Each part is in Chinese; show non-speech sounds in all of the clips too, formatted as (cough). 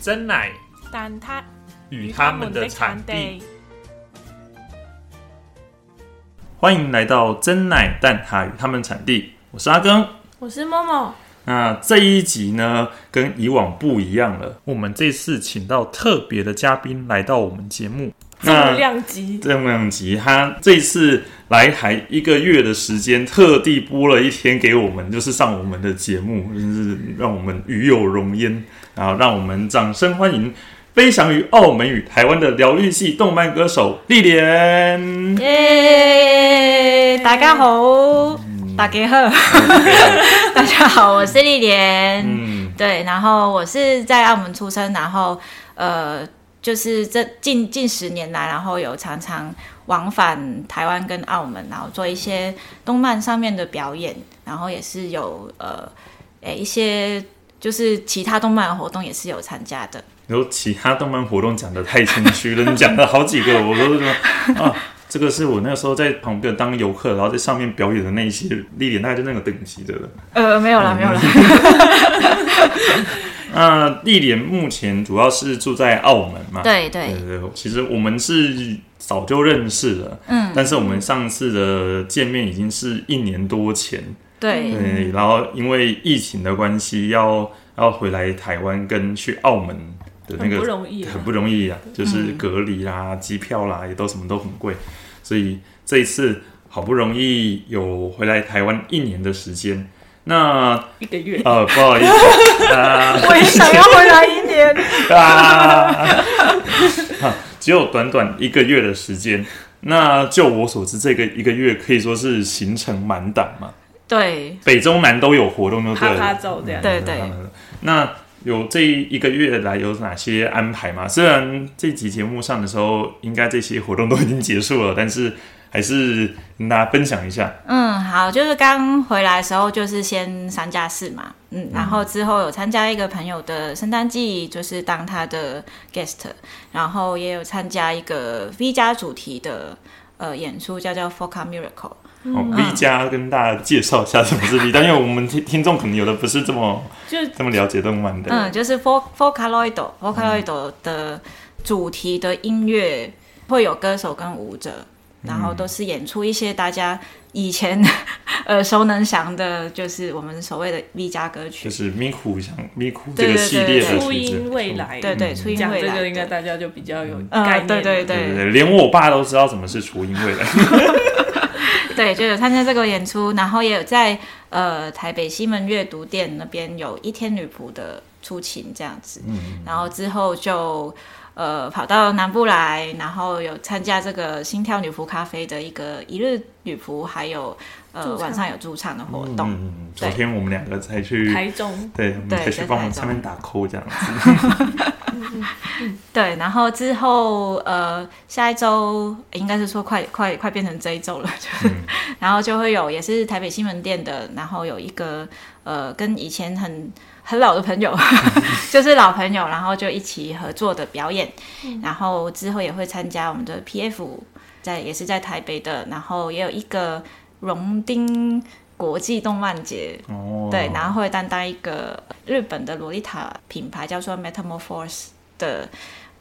真奶但它与他们的产地。欢迎来到真奶蛋挞与他们产地，我是阿庚。我是默默，那这一集呢，跟以往不一样了。我们这次请到特别的嘉宾来到我们节目，重量级，重量级。他这次来台一个月的时间，特地播了一天给我们，就是上我们的节目，真是让我们与有荣焉。然后让我们掌声欢迎飞翔于澳门与台湾的疗愈系动漫歌手丽莲。耶！大家好，大家好，(laughs) 大家好，我是丽莲。嗯，对，然后我是在澳门出生，然后呃，就是这近近十年来，然后有常常往返台湾跟澳门，然后做一些动漫上面的表演，然后也是有呃，诶一些就是其他动漫活动也是有参加的。有其他动漫活动讲的太谦虚了，你讲了好几个，我都说啊，这个是我那时候在旁边当游客，然后在上面表演的那一些丽莲，大概就那个等级的了。呃，没有啦，没有啦。(laughs) 那丽莲目前主要是住在澳门嘛？对对对对，其实我们是早就认识了，嗯，但是我们上次的见面已经是一年多前，对对，然后因为疫情的关系，要要回来台湾跟去澳门的那很个不容易啊很不容易啊，就是隔离啦、机票啦，也都什么都很贵，所以这一次好不容易有回来台湾一年的时间，那一个月，(laughs) 呃不好意思啊 (laughs) 我也想要回来一年。(laughs) 啊，啊只有短短一个月的时间。那就我所知，这个一个月可以说是行程满档嘛，对北中南都有活动，就对啪了。啪走这样。对对，那有这一个月来有哪些安排吗？虽然这集节目上的时候，应该这些活动都已经结束了，但是还是跟大家分享一下。嗯，好，就是刚回来的时候，就是先三加四嘛，嗯，然后之后有参加一个朋友的圣诞季，就是当他的 guest，然后也有参加一个 V 加主题的呃演出，叫叫 Foca Miracle。哦，V 加跟大家介绍一下什么是 V 加，因为我们听听众可能有的不是这么就这么了解动漫的。嗯，就是 f o r f o r c a l o i d f o r c a l o i d 的主题的音乐会有歌手跟舞者，然后都是演出一些大家以前耳 (laughs) 熟能详的，就是我们所谓的 V 加歌曲就。是咪咕像咪咕这个系列的对初音未来，对对，初音未来讲这个应该大家就比较有呃概念。对对对对对，连我爸都知道什么是初音未来。(laughs) (laughs) 对，就有参加这个演出，然后也有在呃台北西门阅读店那边有一天女仆的出勤这样子，嗯然后之后就呃跑到南部来，然后有参加这个心跳女仆咖啡的一个一日女仆，还有呃晚上有驻唱的活动，嗯，昨天我们两个才去，台中。对，我们才去帮我们上面打 call 这样子。(laughs) 对，然后之后呃下一周应该是说快快快变成这一周了，就是、(laughs) 然后就会有也是台北新门店的，然后有一个呃跟以前很很老的朋友，(laughs) 就是老朋友，然后就一起合作的表演，然后之后也会参加我们的 PF 在也是在台北的，然后也有一个荣丁国际动漫节，哦，对，然后会担当一个日本的洛丽塔品牌叫做 Metamorphose 的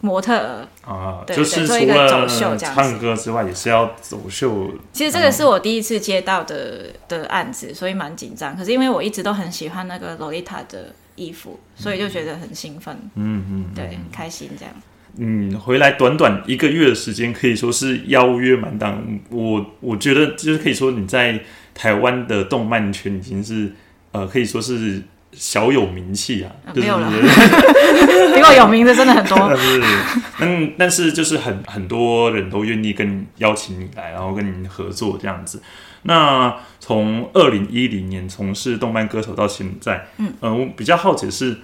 模特儿。啊，对就是做一个走了秀这样唱歌之外，也是要走秀。其实这个是我第一次接到的的案子，所以蛮紧张。可是因为我一直都很喜欢那个洛丽塔的衣服，所以就觉得很兴奋，嗯嗯，对，很开心这样。嗯，回来短短一个月的时间，可以说是邀约满档。我我觉得就是可以说你在台湾的动漫圈已经是呃，可以说是小有名气啊，就是呃没有了比我 (laughs) 有名的真的很多。但是，嗯，但是就是很很多人都愿意跟邀请你来，然后跟你合作这样子。那从二零一零年从事动漫歌手到现在，嗯，呃，我比较好奇的是，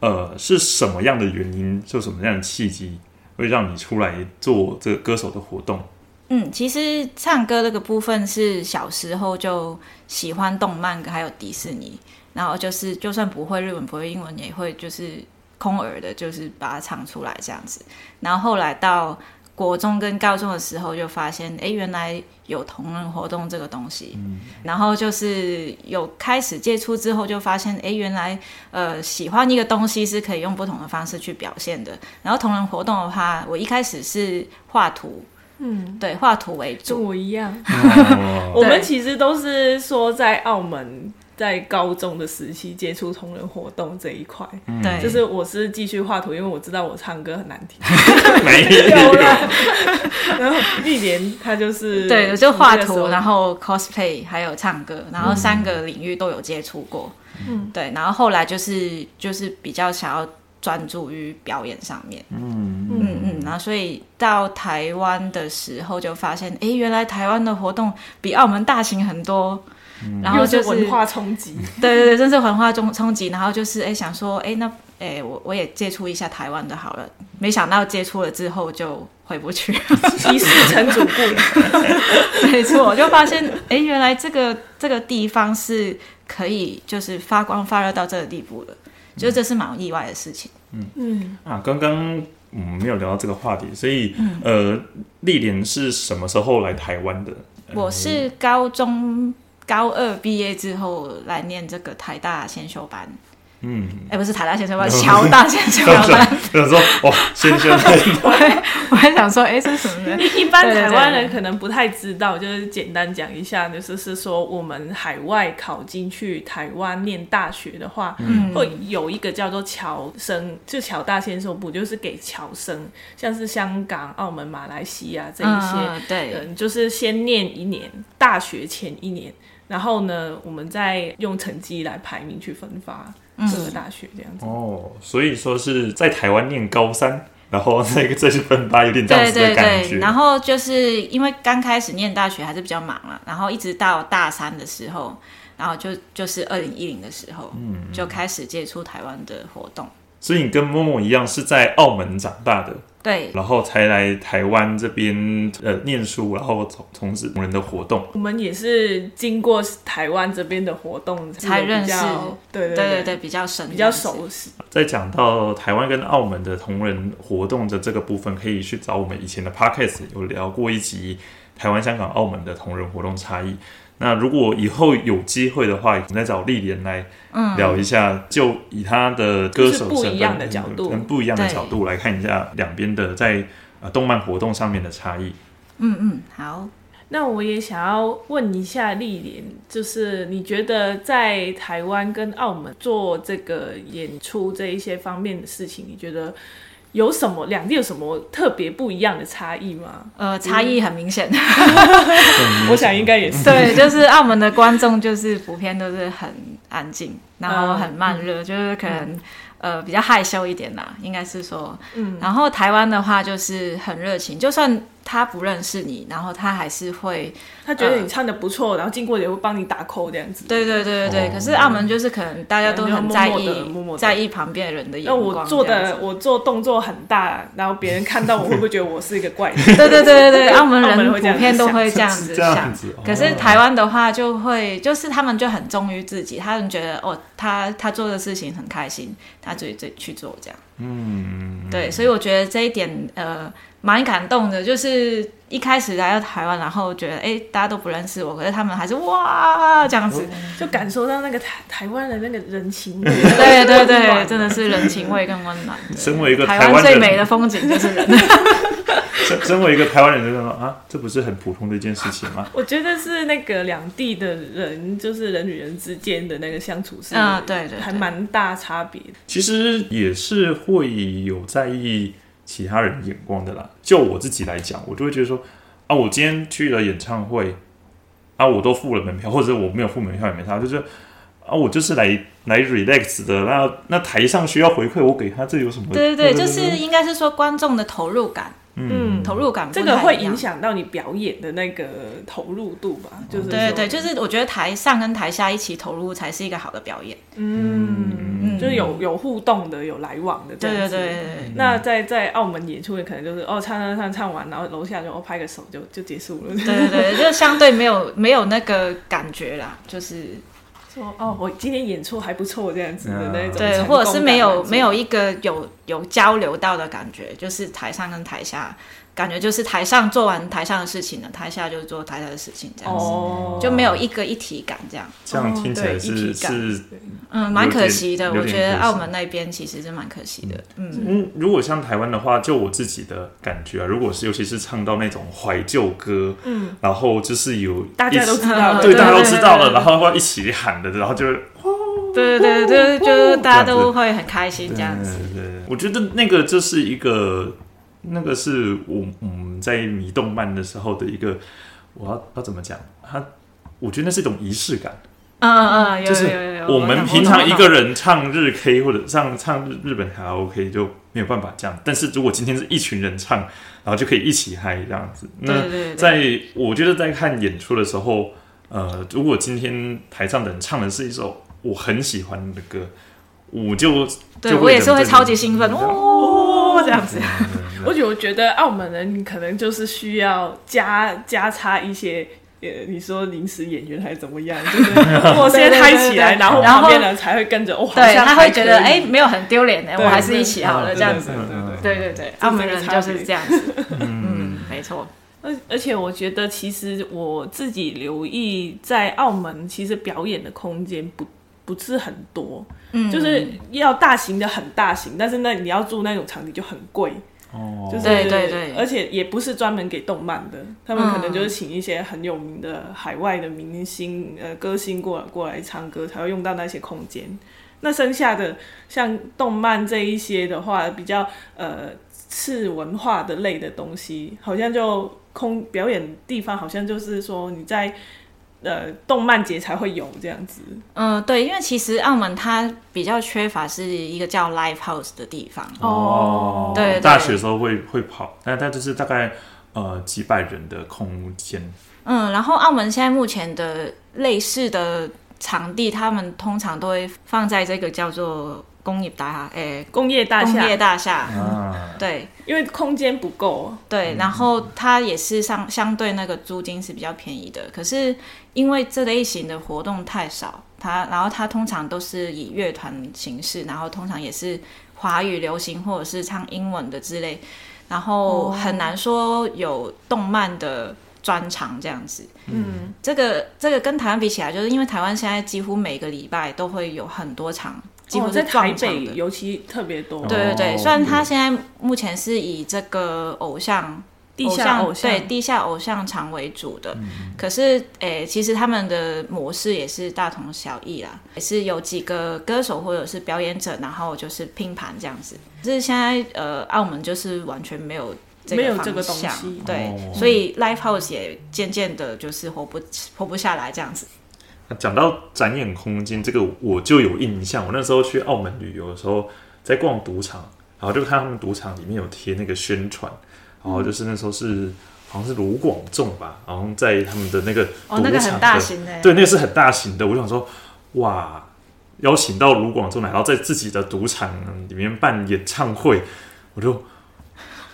呃，是什么样的原因，就什么样的契机，会让你出来做这个歌手的活动？嗯，其实唱歌这个部分是小时候就喜欢动漫，还有迪士尼，然后就是就算不会日文、不会英文，也会就是空耳的，就是把它唱出来这样子。然后后来到国中跟高中的时候就发现，哎，原来有同人活动这个东西。嗯，然后就是有开始接触之后，就发现，哎，原来呃喜欢一个东西是可以用不同的方式去表现的。然后同人活动的话，我一开始是画图，嗯，对，画图为主，跟我一样。哦 (laughs) 我们其实都是说在澳门。在高中的时期接触同人活动这一块，对，就是我是继续画图，因为我知道我唱歌很难听，(laughs) (laughs) 没有了。然后丽莲她就是对，我就画图，然后 cosplay 还有唱歌，然后三个领域都有接触过。嗯，对，然后后来就是就是比较想要专注于表演上面。嗯嗯嗯，然后所以到台湾的时候就发现，哎，原来台湾的活动比澳门大型很多。然后就是文化冲击，(laughs) 对对对，真是文化冲冲击。然后就是哎，想说哎，那哎我我也接触一下台湾的好了。没想到接触了之后就回不去，(laughs) 一世成主顾了。(laughs) 没错，我就发现哎，原来这个这个地方是可以就是发光发热到这个地步的，就这是蛮意外的事情。嗯嗯，啊，刚刚嗯没有聊到这个话题，所以、呃，历莲是什么时候来台湾的？我是高中高二毕业之后来念这个台大先修班，嗯，哎，不是台大 (laughs) 先修班，侨大先修班。我班。想说哦，先生，我 (laughs) 还我还想说，哎，这是什么？呢？一般台湾人可能不太知道，就是简单讲一下，就是是说我们海外考进去台湾念大学的话，嗯。会有一个叫做侨生，就侨大先修部，就是给侨生，像是香港、澳门、马来西亚这一些，嗯，对，嗯，就是先念一年，大学前一年，然后呢，我们再用成绩来排名去分发各个大学这样子。哦，所以说是在台湾念高三，然后那个这是分发，有点这样子的对对感觉。对，然后就是因为刚开始念大学还是比较忙了，然后一直到大三的时候，然后就就是二零一零的时候，嗯，就开始接触台湾的活动。所以你跟默默一样是在澳门长大的，对，然后才来台湾这边呃念书，然后从从事同人的活动。我们也是经过台湾这边的活动才认识对对对对对，比较深，比较。熟悉。在讲到台湾跟澳门的同人活动的这个部分，可以去找我们以前的 podcast 有聊过一集台湾、香港、澳门的同人活动差异。那如果以后有机会的话，我们再找丽莲来聊一下，就以他的歌手就是不身一样的份角度跟不一样的角度来看一下两边的在呃动漫活动上面的差异。嗯嗯，好。那我也想要问一下丽莲，就是你觉得在台湾跟澳门做这个演出这一些方面的事情，你觉得有什么两地有什么特别不一样的差异吗？呃，差异很明显。我想应该也是。对，就是澳门的观众就是普遍都是很安静，然后很慢热，就是可能、呃比较害羞一点啦，应该是说。嗯。然后台湾的话就是很热情，就算他不认识你，然后他还是会，他觉得你唱的不错，然后经过也会帮你打 call 这样子。对对对对对。哦可是澳门就是可能大家都很在意，默默默默在意旁边人的眼光那。我做的，我做动作很大，然后别人看到我会不会觉得我是一个怪人？对对对对对，(laughs) 澳门人普遍都会这样子这样想。子哦可是台湾的话，就会就是他们就很忠于自己，他们觉得哦，他他做的事情很开心，他自己自己去做这样。嗯，对，所以我觉得这一点呃蛮感动的，就是一开始来到台湾，然后觉得哎大家都不认识我，可是他们还是哇这样子。就感受到那个台台湾的那个人情味。(laughs) 对对对，(laughs) 真的是人情味更温暖。身为一个台湾最美的风景就是人。(laughs) 身身为一个台湾人，就说啊，这不是很普通的一件事情吗？我觉得是那个两地的人，就是人与人之间的那个相处是，啊对对对还蛮大差别的。其实也是会有在意其他人眼光的啦。就我自己来讲，我就会觉得说啊，我今天去了演唱会啊，我都付了门票，或者我没有付门票也没差，就是啊，我就是来来 relax 的。那那台上需要回馈，我给他，这有什么？对对对，就是应该是说观众的投入感，嗯，投入感不这个会影响到你表演的那个投入度吧？就是对对，就是我觉得台上跟台下一起投入才是一个好的表演。嗯，就是有有互动的，有来往的这对对。对对对，那在在澳门演出，可能就是哦唱唱唱唱完，然后楼下就哦拍个手就就结束了。对对对，就相对没有没有那个感觉啦，就是说哦，我今天演出还不错这样子的那种对，或者是没有没有一个有有交流到的感觉，就是台上跟台下感觉就是台上做完台上的事情了，台下就做台下的事情，这样子、哦，就没有一个一体感这样。这样听起来对一是体感。是嗯，蛮可惜的，我觉得澳门那边其实是蛮可惜的。嗯，嗯，如果像台湾的话，就我自己的感觉啊，如果是尤其是唱到那种怀旧歌，嗯，然后就是有大家都知道了，对大家都知道了，然后会一起喊的，然后就对对对对，就是大家都会很开心这样子。对对，我觉得那个就是一个，那个是我嗯在迷动漫的时候的一个，我要要怎么讲？他，我觉得那是一种仪式感，嗯嗯嗯，有就是有有有。我们平常一个人唱日 K 或者唱唱日日本卡拉 OK 就没有办法这样，但是如果今天是一群人唱，然后就可以一起嗨这样子。那在我觉得在看演出的时候，呃，如果今天台上的人唱的是一首我很喜欢的歌，我就就对我也是会超级兴奋哦，这样子。我觉我觉得澳门人可能就是需要加加插一些。呃，你说临时演员还是怎么样？(laughs) 就是我先嗨起来，然后旁边人才会跟着。哦，好对，他会觉得哎，没有很丢脸的，我还是一起好了对这样子对。对对澳门人就是别这样子。(laughs) 嗯，没错。而而且我觉得，其实我自己留意，在澳门其实表演的空间不不是很多，嗯，就是要大型的很大型，但是那你要住那种场地就很贵，哦，就是对对对。而且也不是专门给动漫的，他们可能就是请一些很有名的海外的明星呃歌星过来过来唱歌，才会用到那些空间。那剩下的像动漫这一些的话，比较呃次文化的类的东西，好像就空表演地方，好像就是说你在呃动漫节才会有这样子。嗯，对，因为其实澳门它比较缺乏是一个叫 live house 的地方。哦，对对大学的时候会会跑，但但就是大概呃几百人的空间，嗯，然后澳门现在目前的类似的场地，他们通常都会放在这个叫做工业大厦，诶、工业大厦。工业，大厦。啊，对。因为空间不够，对，然后它也是相相对那个租金是比较便宜的，可是因为这类型的活动太少，它然后它通常都是以乐团形式，然后通常也是华语流行或者是唱英文的之类，然后很难说有动漫的专场这样子。嗯，这个这个跟台湾比起来，就是因为台湾现在几乎每个礼拜都会有很多场，几乎哦，在台北。尤其特别多，对对对，哦虽然他现在目前是以这个偶像、地下偶对像，地下偶像场为主的，嗯可是诶、其实他们的模式也是大同小异啦，也是有几个歌手或者是表演者，然后就是拼盘这样子。就是现在呃，澳门就是完全没有。这没有方这个东向西对，哦所以 live house 也渐渐的就是活不活不下来这样子。讲到展演空间，这个我就有印象。我那时候去澳门旅游的时候，在逛赌场，然后就看他们赌场里面有贴那个宣传，然后就是那时候是好像是卢广仲吧，然后在他们的那个哦，那个很赌场的，大型的，对，那个是很大型的。我想说，哇，邀请到卢广仲来，然后在自己的赌场里面办演唱会，我就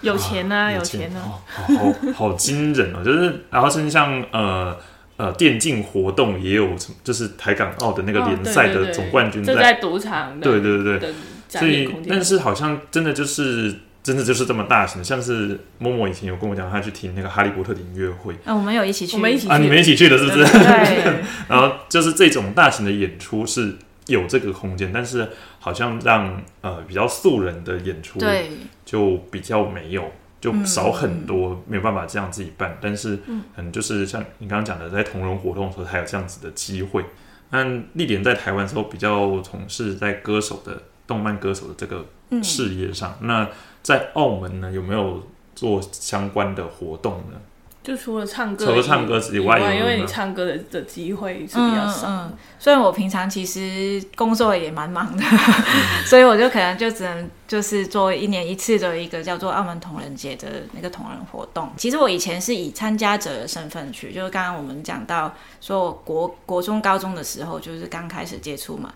有钱啊，有钱钱啊，哦，好好好惊人哦！就是，然后甚至像呃呃电竞活动也有什么，就是台港澳的那个哦联赛的总冠军这在赌场的，对对对对，所以但是好像真的就是真的就是这么大型的，像是默默以前有跟我讲，他去听那个哈利波特的音乐会嗯，我们有一起去，我们一起啊，你们一起去的是不是？对，(laughs) 然后就是这种大型的演出是有这个空间，但是好像让呃比较素人的演出对，就比较没有，就嗯少很多，没有办法这样自己办。但是可能就是像你刚刚讲的，在同人活动的时候才有这样子的机会。但历典在台湾的时候比较从事在歌手的动漫歌手的这个嗯事业上，那在澳门呢有没有做相关的活动呢？就除了唱歌以，除了唱歌之外因为你唱歌的的机会是比较少，嗯嗯，虽然我平常其实工作也蛮忙的，(laughs) 所以我就可能就只能就是做一年一次的一个叫做澳门同人节的那个同人活动。其实我以前是以参加者的身份去，就是刚刚我们讲到说我国国中、高中的时候就是刚开始接触嘛，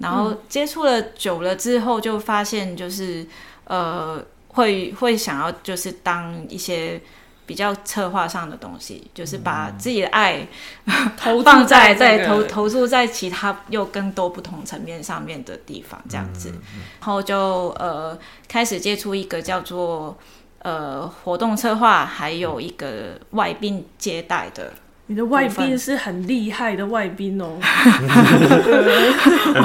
然后接触了久了之后，就发现就是呃会会想要就是当一些。比较策划上的东西，就是把自己的爱 (laughs) 投放在在投投注在其他又更多不同层面上面的地方，这样子，然后就呃开始接触一个叫做呃活动策划，还有一个外宾接待的。你的外宾是很厉害的外宾哦，(laughs) (laughs)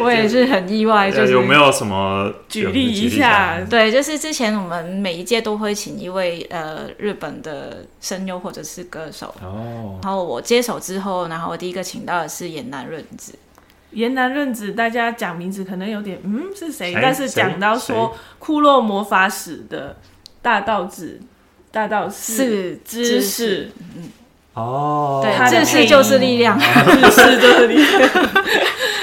我也是很意外，就是有没有什么举例一下？对，就是之前我们每一届都会请一位呃日本的声优或者是歌手。哦，然后我接手之后，然后我第一个请到的是岩南润子。岩南润子，大家讲名字可能有点嗯是谁？但是讲到说库洛魔法使的大道子大道是知识，嗯。哦，对，知识就是力量，知识就是力量。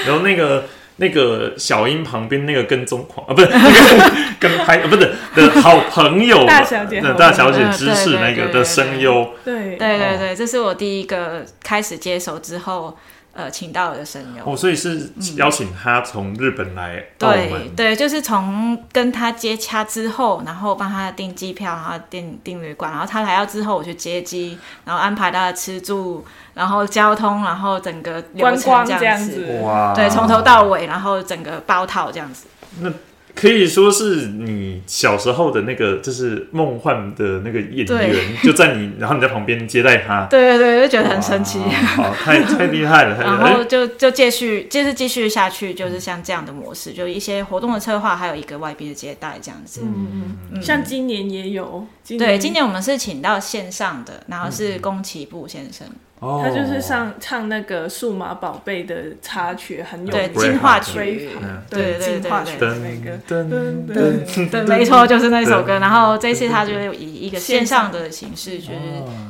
然后那个那个小英旁边那个跟踪狂啊，不是那个 (laughs) 跟拍啊，不是的好朋友大小姐，大小姐知识那个的声优，对。对对对，这是我第一个开始接手之后。呃，请到的声优。哦，所以是邀请他从日本来澳门，对，就是从跟他接洽之后，然后帮他订机票，然后订订旅馆，然后他来到之后，我去接机，然后安排他的吃住，然后交通，然后整个流程这样子，哇，对，从头到尾，然后整个包套这样子。那可以说是你小时候的那个，就是梦幻的那个演员，就在你，然后你在旁边接待他。对 (laughs) 对对，就觉得很神奇，好，太太厉害了。然后就就继续，就是继续下去，就是像这样的模式，就一些活动的策划，还有一个外宾的接待这样子。嗯嗯嗯。像今年也有，对，今年我们是请到线上的，然后是宫崎步先生。他就是唱唱那个数码宝贝的插曲，很有对进化曲，对进化曲那个，对，没错，就是那首歌。然后这次他就以一个线上的形式，就是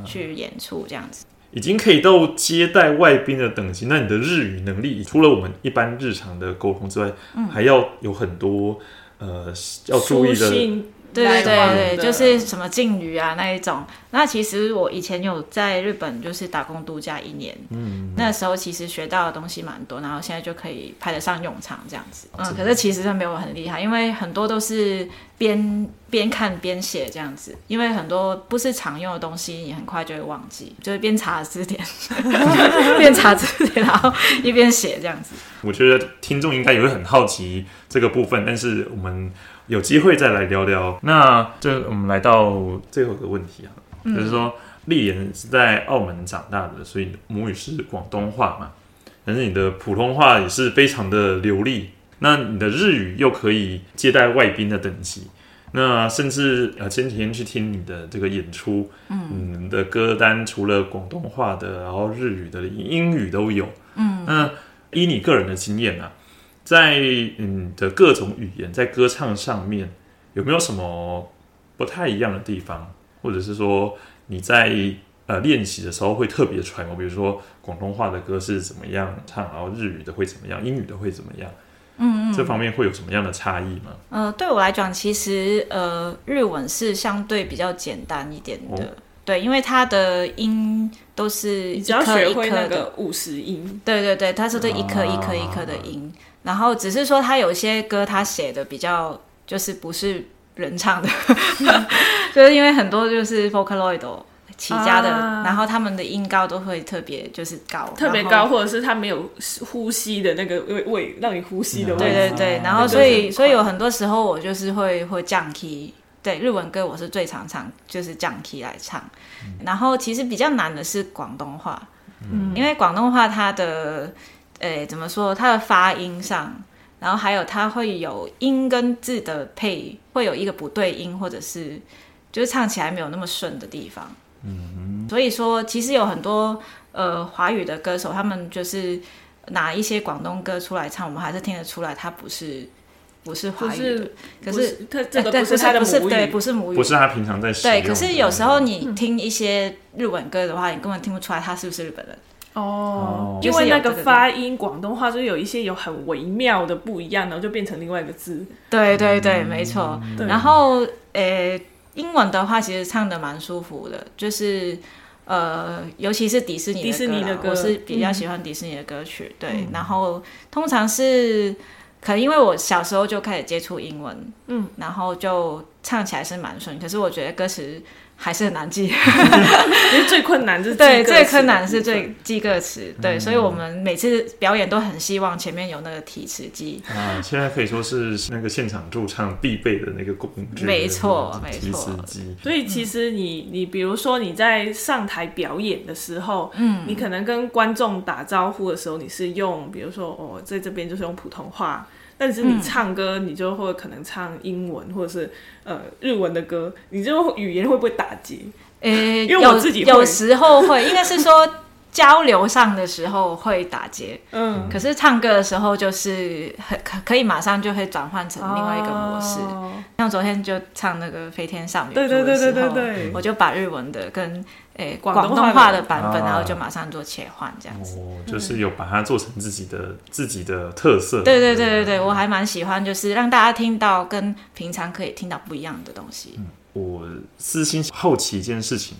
去演出这样子。已经可以到接待外宾的等级。那你的日语能力，除了我们一般日常的沟通之外，还要有很多呃要注意的。对对对对，就是什么敬语啊那一种。那其实我以前有在日本就是打工度假一年，嗯，那时候其实学到的东西蛮多，然后现在就可以派得上用场这样子。嗯，可是其实没有很厉害，因为很多都是边边看边写这样子，因为很多不是常用的东西，你很快就会忘记，就是边查字典，(laughs) 边查字典，然后一边写这样子。我觉得听众应该也会很好奇这个部分，但是我们。有机会再来聊聊。那这我们来到最后一个问题啊，就是说丽妍是在澳门长大的，所以母语是广东话嘛，但是你的普通话也是非常的流利。那你的日语又可以接待外宾的等级，那甚至呃前几天去听你的这个演出，嗯，的歌单除了广东话的，然后日语的、英语都有。嗯，那依你个人的经验呢？在嗯的各种语言，在歌唱上面有没有什么不太一样的地方，或者是说你在呃练习的时候会特别揣摩，比如说广东话的歌是怎么样唱，然后日语的会怎么样，英语的会怎么样？嗯嗯，这方面会有什么样的差异吗？呃，对我来讲，其实呃日文是相对比较简单一点的，对，因为它的音都是只要学会那个五十音，对对对，它是这一颗一颗一颗的音。然后只是说他有些歌他写的比较就是不是人唱的，(laughs) 就是因为很多就是 Vocaloid 起家的，然后他们的音高都会特别就是高，特别高，或者是他没有呼吸的那个位位让你呼吸的位。对对对，然后所以所以有很多时候我就是会会降 key，对日文歌我是最常唱就是降 key 来唱，然后其实比较难的是广东话，嗯，因为广东话它的。诶，怎么说？它的发音上，然后还有它会有音跟字的配，会有一个不对音，或者是就是唱起来没有那么顺的地方。嗯，所以说其实有很多呃华语的歌手，他们就是拿一些广东歌出来唱，我们还是听得出来，它不是不是华语的。可是他这个不是他的母语，对，不是母语，不是他平常在对。可是有时候你听一些日文歌的话，你根本听不出来他是不是日本人。哦，因为那个发音，广东话就有一些有很微妙的不一样，然后就变成另外一个字。对对对，没错。然后，呃，英文的话其实唱的蛮舒服的，就是呃，尤其是迪士尼迪士尼的歌，我是比较喜欢迪士尼的歌曲。对，然后通常是可能因为我小时候就开始接触英文，嗯，然后就唱起来是蛮顺，可是我觉得歌词还是很难记。(laughs) 其实最困难就是对，最记歌词困难是最记歌词。对，所以我们每次表演都很希望前面有那个提词机。啊，现在可以说是那个现场驻唱必备的那个工具，没错提没错词机。所以其实你你比如说你在上台表演的时候，嗯，你可能跟观众打招呼的时候，你是用比如说哦，在这边就是用普通话，但是你唱歌你就会可能唱英文或者是呃日文的歌，你就语言会不会打结？呃，因为我有自己会。有时候会，(laughs) 应该是说交流上的时候会打结，嗯，可是唱歌的时候就是很可可以马上就会转换成另外一个模式。哦。像昨天就唱那个《飞天少女》对对对对对对。我就把日文的跟诶广广东东话的版本，啊然后就马上做切换这样子。哦，就是有把它做成自己的自己的特色。对对对对对，我还蛮喜欢，就是让大家听到跟平常可以听到不一样的东西。我私心好奇一件事情，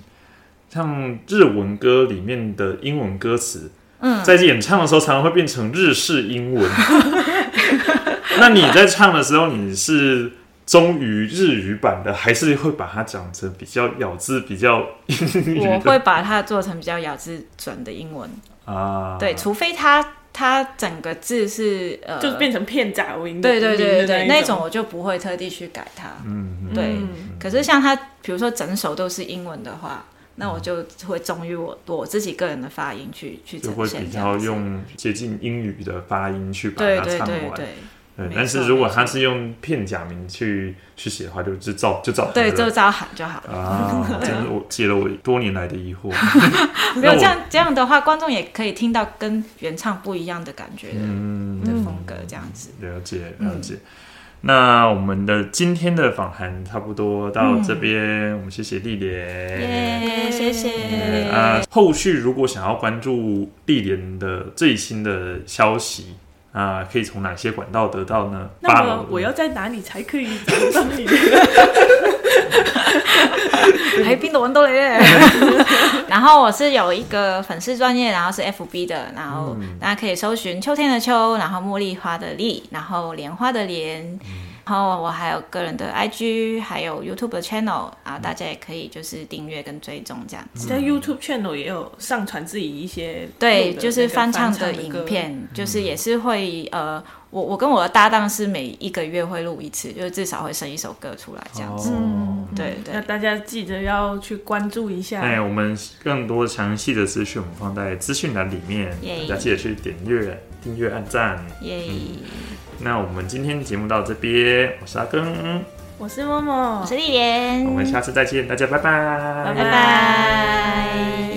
像日文歌里面的英文歌词，嗯在演唱的时候常常会变成日式英文。(laughs) 那你在唱的时候，你是忠于日语版的，还是会把它讲成比较咬字比较英语？我会把它做成比较咬字准的英文，啊，对，除非它它整个字是呃，就是变成片假音的对对对对对，那那种我就不会特地去改它。嗯，嗯对，嗯可是像它，比如说整首都是英文的话，那我就会忠于我我自己个人的发音去去呈就会比现这样子。较用接近英语的发音去把对它唱完。对对对但是如果他是用片假名去去写的话，就就照就照对，就照喊就好了。啊，真是我解了我多年来的疑惑。(laughs) (laughs) 没有这样这样的话，观众也可以听到跟原唱不一样的感觉的、嗯，的风格，这样子。了解了解。那我们的今天的访谈差不多到这边，我们谢谢丽莲。耶，谢谢。啊，后续如果想要关注丽莲的最新的消息啊，可以从哪些管道得到呢？那么我要在哪里才可以找到你？喺邊度揾到你咧？(laughs) 然後我是有一個粉絲專業，然後是 FB 的，然後大家可以搜尋秋天的秋，然後茉莉花的莉，然後蓮花的蓮。然后我还有个人的 IG，还有 YouTube 的 channel 啊，大家也可以就是订阅跟追踪这样子。在 YouTube channel 也有上传自己一些对，就是翻唱的影片，就是也是会呃，我我跟我的搭档是每一个月会录一次，就是至少会生一首歌出来这样子。哦，對對那大家记得要去关注一下。哎，我们更多详细的资讯，我们放在资讯栏里面，耶大家记得去点阅、订阅、按赞。耶、那我们今天节目到这边，我是阿根，我是默默，我是丽莲，我们下次再见，大家拜拜，拜拜。